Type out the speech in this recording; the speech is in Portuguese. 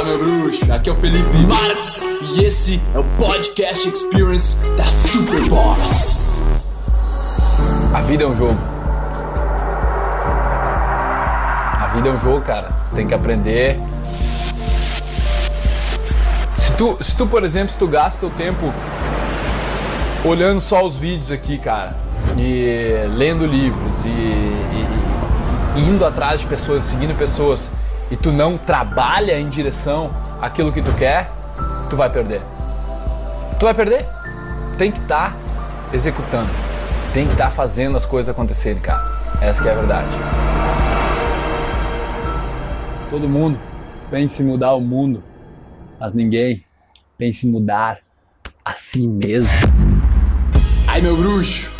Fala meu bruxo, aqui é o Felipe Marx e esse é o Podcast Experience da Super Boss. A vida é um jogo. A vida é um jogo, cara. Tem que aprender. Se tu, se tu por exemplo, se tu gasta o tempo olhando só os vídeos aqui, cara, e lendo livros e, e, e indo atrás de pessoas, seguindo pessoas, e tu não trabalha em direção àquilo que tu quer, tu vai perder. Tu vai perder. Tem que estar tá executando. Tem que estar tá fazendo as coisas acontecerem, cara. Essa é a verdade. Todo mundo pensa em mudar o mundo, mas ninguém pensa em mudar a si mesmo. Ai, meu bruxo,